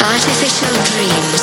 Artificial dreams.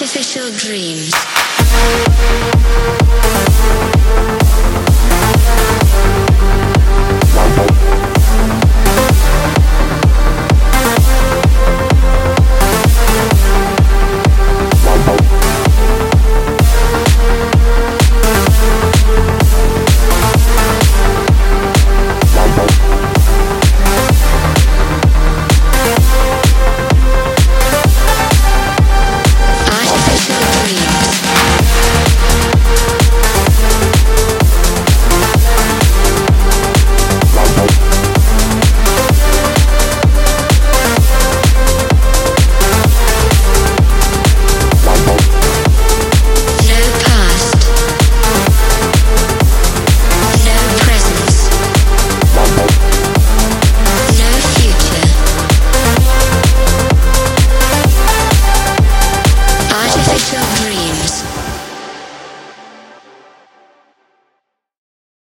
artificial dreams.